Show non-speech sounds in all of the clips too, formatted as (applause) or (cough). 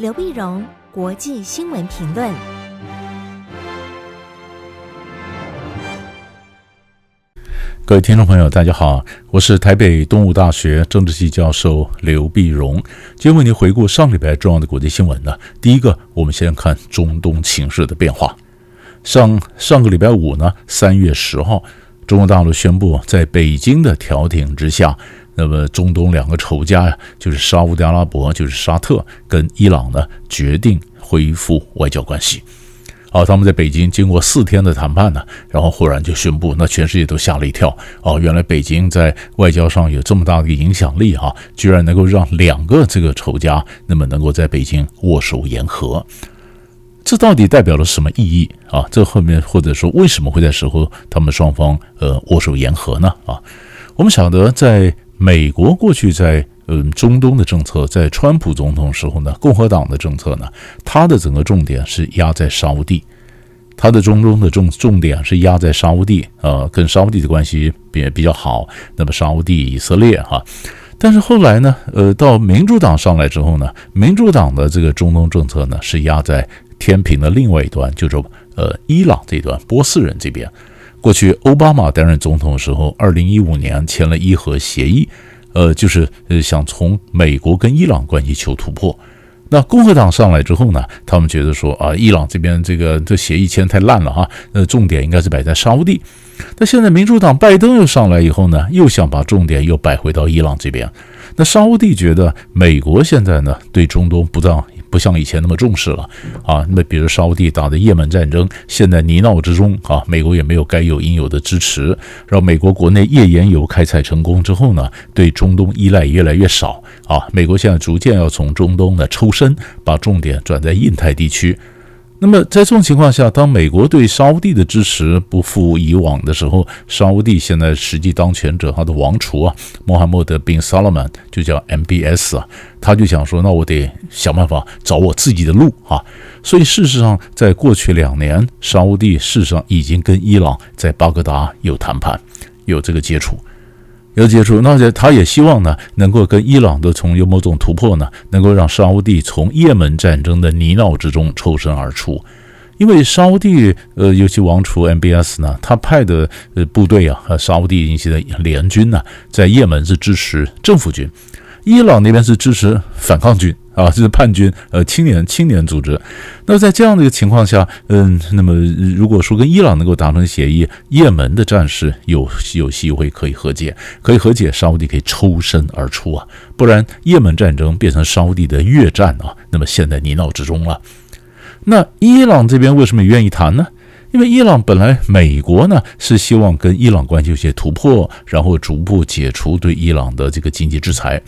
刘碧荣，国际新闻评论。各位听众朋友，大家好，我是台北东吴大学政治系教授刘碧荣。今天为您回顾上礼拜重要的国际新闻呢。第一个，我们先看中东情势的变化。上上个礼拜五呢，三月十号，中国大陆宣布，在北京的调停之下，那么中东两个仇家呀，就是沙乌地阿拉伯，就是沙特跟伊朗呢，决定恢复外交关系。好，他们在北京经过四天的谈判呢，然后忽然就宣布，那全世界都吓了一跳。哦，原来北京在外交上有这么大的影响力啊，居然能够让两个这个仇家那么能够在北京握手言和，这到底代表了什么意义啊？这后面或者说为什么会在时候他们双方呃握手言和呢？啊，我们晓得在美国过去在。嗯，中东的政策在川普总统时候呢，共和党的政策呢，他的整个重点是压在沙乌地，他的中东的重重点是压在沙乌地，呃，跟沙乌地的关系也比较好。那么沙乌地、以色列哈，但是后来呢，呃，到民主党上来之后呢，民主党的这个中东政策呢，是压在天平的另外一端，就是呃伊朗这一端，波斯人这边。过去奥巴马担任总统的时候，二零一五年签了伊核协议。呃，就是呃，想从美国跟伊朗关系求突破。那共和党上来之后呢，他们觉得说啊，伊朗这边这个这协议签太烂了哈，那重点应该是摆在沙乌地。那现在民主党拜登又上来以后呢，又想把重点又摆回到伊朗这边。那沙乌地觉得美国现在呢，对中东不当。不像以前那么重视了啊。那么，比如沙乌地打的也门战争，现在泥淖之中啊，美国也没有该有应有的支持。然后美国国内页岩油开采成功之后呢，对中东依赖越来越少啊。美国现在逐渐要从中东呢抽身，把重点转在印太地区。那么在这种情况下，当美国对沙乌地的支持不复以往的时候，沙乌地现在实际当权者他的王储啊，穆罕默德·宾·萨勒曼就叫 MBS 啊，他就想说，那我得想办法找我自己的路啊。所以事实上，在过去两年，沙乌地事实上已经跟伊朗在巴格达有谈判，有这个接触。要接触，那他也希望呢，能够跟伊朗的从有某种突破呢，能够让沙乌地从也门战争的泥淖之中抽身而出。因为沙乌地，呃，尤其王储 MBS 呢，他派的呃部队啊，和沙乌地引起的联军呢，在也门是支持政府军，伊朗那边是支持反抗军。啊，这 (laughs) 是叛军，呃，青年青年组织。那在这样的一个情况下，嗯，那么如果说跟伊朗能够达成协议，也门的战事有有机会可以和解，可以和解，沙乌地可以抽身而出啊，不然也门战争变成沙乌地的越战啊，那么陷在泥淖之中了。那伊朗这边为什么愿意谈呢？因为伊朗本来美国呢是希望跟伊朗关系有些突破，然后逐步解除对伊朗的这个经济制裁。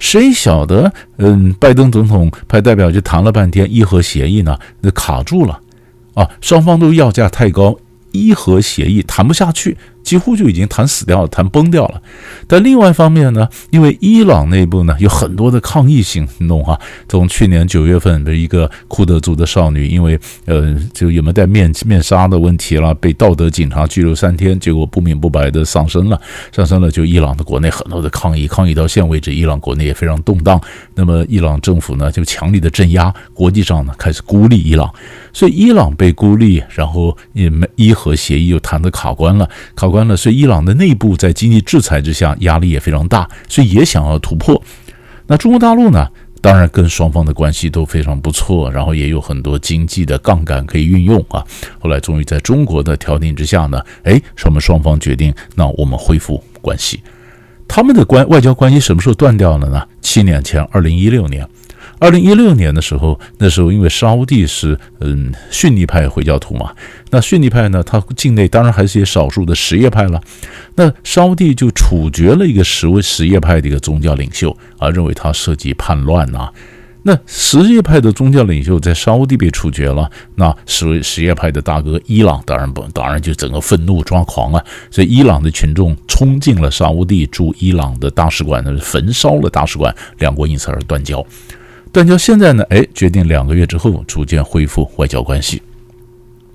谁晓得？嗯，拜登总统派代表就谈了半天，伊核协议呢，那卡住了，啊，双方都要价太高，伊核协议谈不下去。几乎就已经谈死掉了，谈崩掉了。但另外一方面呢，因为伊朗内部呢有很多的抗议行动哈，从去年九月份的一个库德族的少女，因为呃就有没有戴面面纱的问题了，被道德警察拘留三天，结果不明不白的丧生了，丧生了。就伊朗的国内很多的抗议，抗议到现为止，伊朗国内也非常动荡。那么伊朗政府呢就强力的镇压，国际上呢开始孤立伊朗，所以伊朗被孤立，然后也没伊核协议又谈得卡关了，卡。关了，所以伊朗的内部在经济制裁之下压力也非常大，所以也想要突破。那中国大陆呢？当然跟双方的关系都非常不错，然后也有很多经济的杠杆可以运用啊。后来终于在中国的调停之下呢，哎，我们双方决定，那我们恢复关系。他们的关外交关系什么时候断掉了呢？七年前，二零一六年。二零一六年的时候，那时候因为沙乌地是嗯逊尼派回教徒嘛，那逊尼派呢，他境内当然还是些少数的什叶派了。那沙乌地就处决了一个什为什叶派的一个宗教领袖，啊，认为他涉及叛乱呐。那什叶派的宗教领袖在沙乌地被处决了，那什为什叶派的大哥伊朗当然不，当然就整个愤怒抓狂了。所以伊朗的群众冲进了沙乌地驻伊朗的大使馆，那焚烧了大使馆，两国因此而断交。断交现在呢？哎，决定两个月之后逐渐恢复外交关系。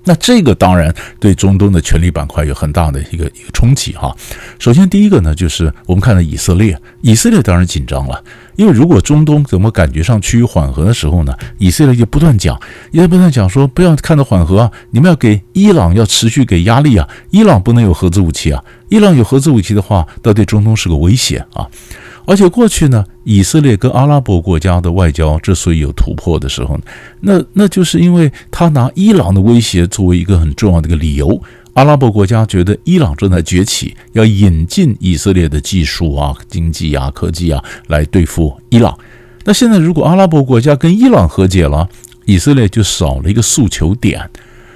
那这个当然对中东的权力板块有很大的一个一个冲击哈。首先第一个呢，就是我们看到以色列，以色列当然紧张了，因为如果中东怎么感觉上趋于缓和的时候呢，以色列就不断讲，也不断讲说不要看到缓和啊，你们要给伊朗要持续给压力啊，伊朗不能有核子武器啊，伊朗有核子武器的话，那对中东是个威胁啊。而且过去呢，以色列跟阿拉伯国家的外交之所以有突破的时候，那那就是因为他拿伊朗的威胁作为一个很重要的一个理由。阿拉伯国家觉得伊朗正在崛起，要引进以色列的技术啊、经济啊、科技啊来对付伊朗。那现在如果阿拉伯国家跟伊朗和解了，以色列就少了一个诉求点，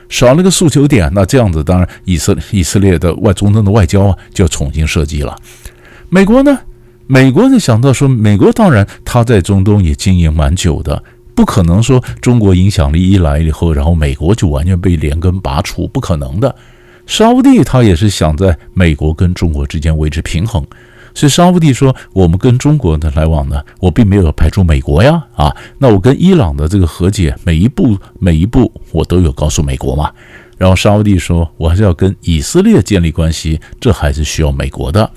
少了一个诉求点，那这样子当然以色以色列的外中东的外交啊就要重新设计了。美国呢？美国人想到说，美国当然他在中东也经营蛮久的，不可能说中国影响力一来以后，然后美国就完全被连根拔除，不可能的。沙乌地他也是想在美国跟中国之间维持平衡，所以沙乌地说，我们跟中国的来往呢，我并没有排除美国呀，啊，那我跟伊朗的这个和解，每一步每一步我都有告诉美国嘛。然后沙乌地说，我还是要跟以色列建立关系，这还是需要美国的。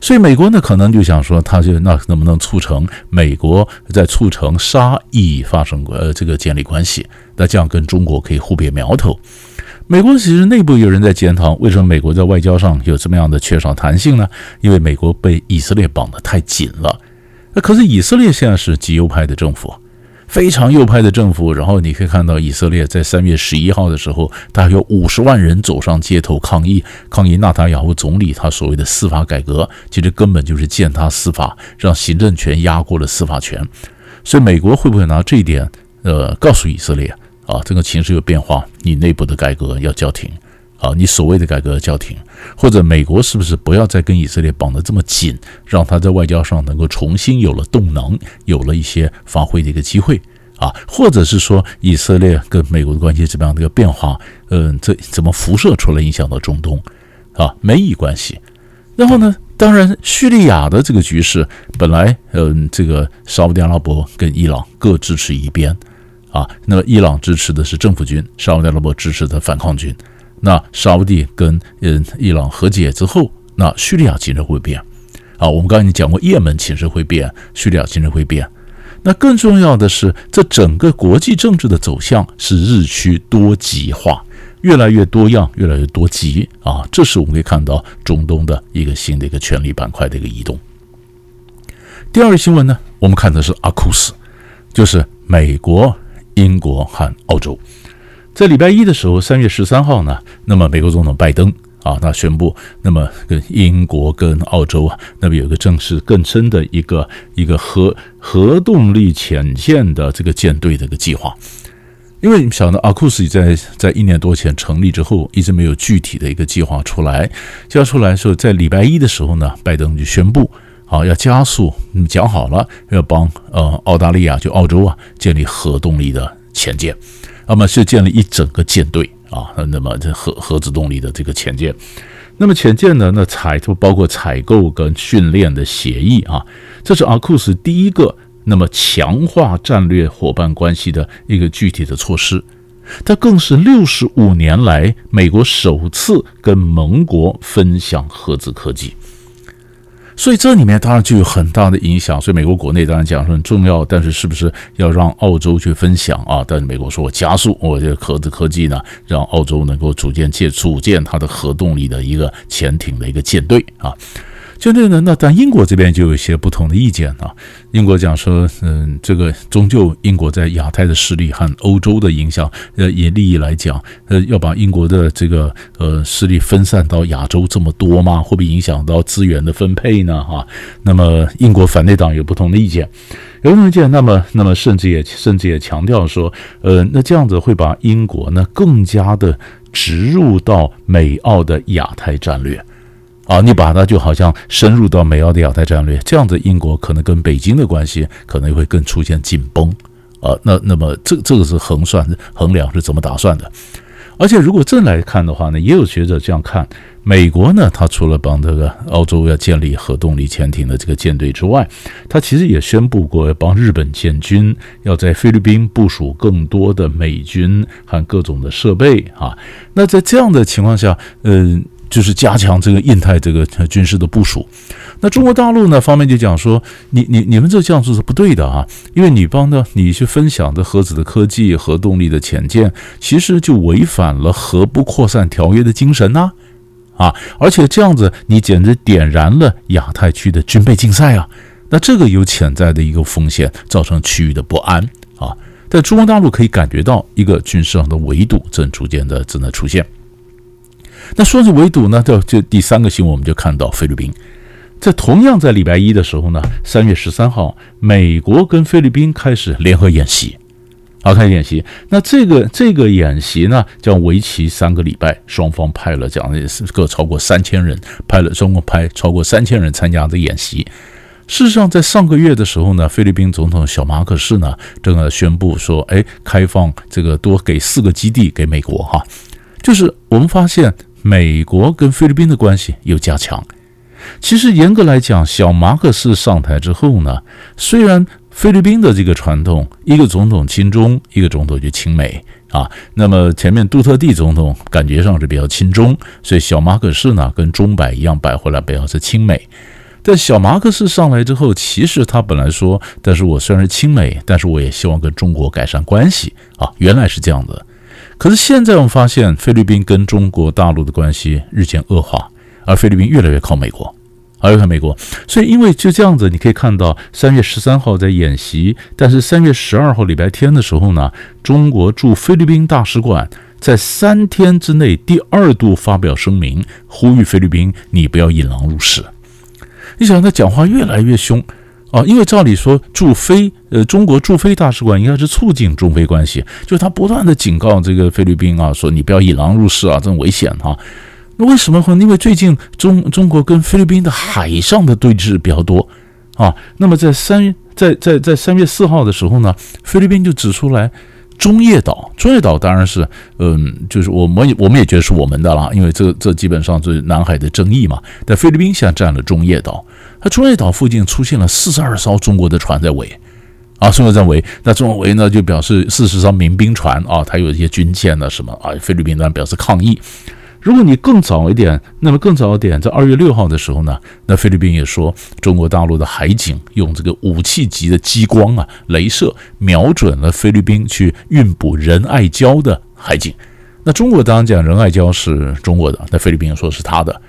所以美国呢，可能就想说，他就那能不能促成美国在促成沙伊发生呃这个建立关系？那这样跟中国可以互别苗头。美国其实内部有人在检讨，为什么美国在外交上有这么样的缺少弹性呢？因为美国被以色列绑得太紧了。那可是以色列现在是极右派的政府。非常右派的政府，然后你可以看到以色列在三月十一号的时候，大概有五十万人走上街头抗议，抗议纳塔亚胡总理他所谓的司法改革，其实根本就是践踏司法，让行政权压过了司法权。所以美国会不会拿这一点，呃，告诉以色列啊，这个情势有变化，你内部的改革要叫停。啊，你所谓的改革叫停，或者美国是不是不要再跟以色列绑得这么紧，让他在外交上能够重新有了动能，有了一些发挥的一个机会啊？或者是说以色列跟美国的关系怎么样的一个变化？嗯，这怎么辐射出来影响到中东？啊，美以关系。然后呢，当然叙利亚的这个局势本来，嗯，这个沙乌地阿拉伯跟伊朗各支持一边啊，那么伊朗支持的是政府军，沙乌地阿拉伯支持的反抗军。那沙乌地跟嗯伊朗和解之后，那叙利亚情势会变啊。我们刚才已经讲过，也门情势会变，叙利亚情势会变。那更重要的是，这整个国际政治的走向是日趋多极化，越来越多样，越来越多极啊。这是我们可以看到中东的一个新的一个权力板块的一个移动。第二个新闻呢，我们看的是阿库斯，就是美国、英国和澳洲。在礼拜一的时候，三月十三号呢，那么美国总统拜登啊，他宣布，那么跟英国跟澳洲啊，那么有一个正式更深的一个一个核核动力潜舰的这个舰队的一个计划。因为你晓得，阿库斯在在一年多前成立之后，一直没有具体的一个计划出来。交出来的时候，在礼拜一的时候呢，拜登就宣布，啊，要加速，嗯，讲好了，要帮呃澳大利亚就澳洲啊建立核动力的潜舰。那么是建立一整个舰队啊，那么这核核子动力的这个潜舰，那么潜舰呢，那采就包括采购跟训练的协议啊，这是阿库斯第一个那么强化战略伙伴关系的一个具体的措施，它更是六十五年来美国首次跟盟国分享核子科技。所以这里面当然就有很大的影响，所以美国国内当然讲说很重要，但是是不是要让澳洲去分享啊？但是美国说我加速我这个核子科技呢，让澳洲能够组建建组建它的核动力的一个潜艇的一个舰队啊。就那个，那但英国这边就有一些不同的意见啊。英国讲说，嗯，这个终究英国在亚太的势力和欧洲的影响，呃，以利益来讲，呃，要把英国的这个呃势力分散到亚洲这么多吗？会不会影响到资源的分配呢？哈，那么英国反对党有不同的意见，有不同意见，那么那么甚至也甚至也强调说，呃，那这样子会把英国呢更加的植入到美澳的亚太战略。啊，你把它就好像深入到美澳的亚太战略，这样子英国可能跟北京的关系可能会更出现紧绷啊。那那么这这个是衡算衡量是怎么打算的？而且如果这来看的话呢，也有学者这样看：美国呢，它除了帮这个澳洲要建立核动力潜艇的这个舰队之外，它其实也宣布过要帮日本建军，要在菲律宾部署更多的美军和各种的设备啊。那在这样的情况下，嗯、就是加强这个印太这个军事的部署。那中国大陆呢方面就讲说，你你你们这这样做是不对的啊，因为你帮的你去分享的核子的科技、核动力的潜舰，其实就违反了核不扩散条约的精神呐，啊，而且这样子你简直点燃了亚太区的军备竞赛啊，那这个有潜在的一个风险，造成区域的不安啊。在中国大陆可以感觉到一个军事上的围堵正逐渐的正在出现。那说是围堵呢，就就第三个新闻，我们就看到菲律宾，在同样在礼拜一的时候呢，三月十三号，美国跟菲律宾开始联合演习，好，开始演习。那这个这个演习呢，将为期三个礼拜，双方派了讲的是各超过三千人，派了总共派超过三千人参加的演习。事实上，在上个月的时候呢，菲律宾总统小马可斯呢，正在宣布说，哎，开放这个多给四个基地给美国哈，就是我们发现。美国跟菲律宾的关系又加强。其实严格来讲，小马克思上台之后呢，虽然菲律宾的这个传统，一个总统亲中，一个总统就亲美啊。那么前面杜特地总统感觉上是比较亲中，所以小马克思呢跟钟摆一样摆回来，比较是亲美。但小马克思上来之后，其实他本来说，但是我虽然是亲美，但是我也希望跟中国改善关系啊。原来是这样的。可是现在我们发现，菲律宾跟中国大陆的关系日渐恶化，而菲律宾越来越靠美国，越来越靠美国。所以，因为就这样子，你可以看到三月十三号在演习，但是三月十二号礼拜天的时候呢，中国驻菲律宾大使馆在三天之内第二度发表声明，呼吁菲律宾你不要引狼入室。你想他讲话越来越凶。啊，因为照理说驻菲呃中国驻菲大使馆应该是促进中非关系，就是他不断的警告这个菲律宾啊，说你不要引狼入室啊，这种危险哈、啊。那为什么会？因为最近中中国跟菲律宾的海上的对峙比较多啊。那么在三在在在三月四号的时候呢，菲律宾就指出来中业岛，中业岛当然是嗯，就是我们我们也觉得是我们的啦，因为这这基本上是南海的争议嘛。但菲律宾现在占了中业岛。它中业岛附近出现了四十二艘中国的船在围，啊，中国在围，那中国围呢就表示四十艘民兵船啊，它有一些军舰呢什么啊，菲律宾当然表示抗议。如果你更早一点，那么更早一点，在二月六号的时候呢，那菲律宾也说中国大陆的海警用这个武器级的激光啊，镭射瞄准了菲律宾去运补仁爱礁的海警。那中国当然讲仁爱礁是中国的，那菲律宾说是他的。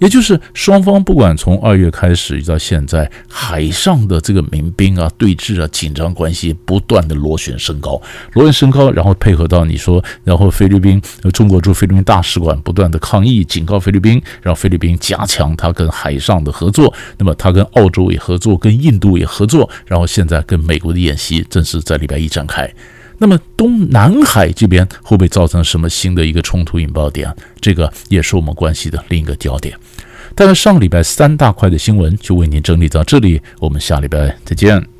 也就是双方不管从二月开始到现在，海上的这个民兵啊对峙啊紧张关系不断的螺旋升高，螺旋升高，然后配合到你说，然后菲律宾中国驻菲律宾大使馆不断的抗议警告菲律宾，让菲律宾加强他跟海上的合作，那么他跟澳洲也合作，跟印度也合作，然后现在跟美国的演习正式在礼拜一展开。那么东南海这边会不会造成什么新的一个冲突引爆点？这个也是我们关系的另一个焦点。但是上礼拜三大块的新闻就为您整理到这里，我们下礼拜再见。